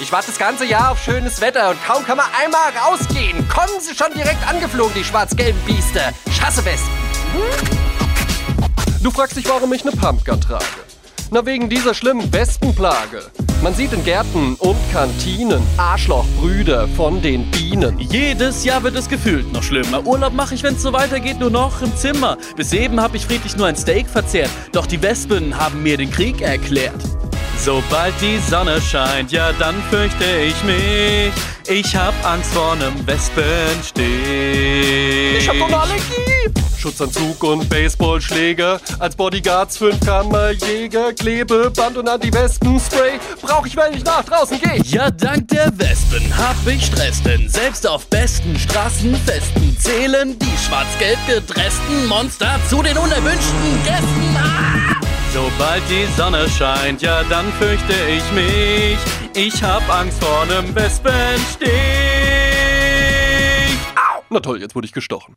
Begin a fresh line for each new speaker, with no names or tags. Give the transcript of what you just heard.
Ich warte das ganze Jahr auf schönes Wetter und kaum kann man einmal rausgehen. Kommen sie schon direkt angeflogen, die schwarz-gelben Biester. Ich hasse Wespen.
Du fragst dich, warum ich ne Pumpgun trage. Na, wegen dieser schlimmen Wespenplage. Man sieht in Gärten und Kantinen Arschlochbrüder von den Bienen.
Jedes Jahr wird es gefühlt noch schlimmer. Urlaub mache ich, wenn es so weitergeht, nur noch im Zimmer. Bis eben habe ich friedlich nur ein Steak verzehrt. Doch die Wespen haben mir den Krieg erklärt. Sobald die Sonne scheint, ja dann fürchte ich mich. Ich hab Angst vor nem Wespenstich.
Ich hab doch eine Allergie. Schutzanzug und Baseballschläger, als Bodyguards Fünfkammerjäger, Klebeband und Anti-Wespen-Spray brauch ich, wenn ich nach draußen geh.
Ja, dank der Wespen hab ich Stress, denn selbst auf besten Straßenfesten zählen die schwarz-gelb gedressten Monster zu den unerwünschten Gästen. Ah! Sobald die Sonne scheint, ja dann fürchte ich mich. Ich hab Angst vor nem Wespenstich.
Na toll, jetzt wurde ich gestochen.